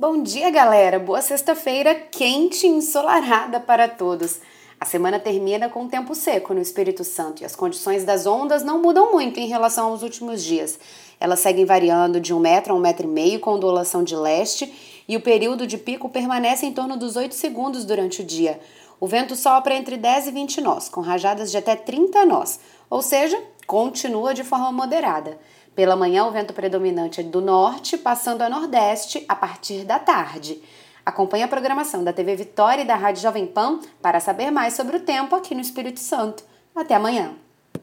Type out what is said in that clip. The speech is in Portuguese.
Bom dia, galera! Boa sexta-feira quente e ensolarada para todos. A semana termina com tempo seco no Espírito Santo e as condições das ondas não mudam muito em relação aos últimos dias. Elas seguem variando de um metro a um metro e meio com ondulação de leste e o período de pico permanece em torno dos 8 segundos durante o dia. O vento sopra entre 10 e 20 nós, com rajadas de até 30 nós, ou seja, continua de forma moderada. Pela manhã, o vento predominante é do norte, passando a nordeste a partir da tarde. Acompanhe a programação da TV Vitória e da Rádio Jovem Pan para saber mais sobre o tempo aqui no Espírito Santo. Até amanhã!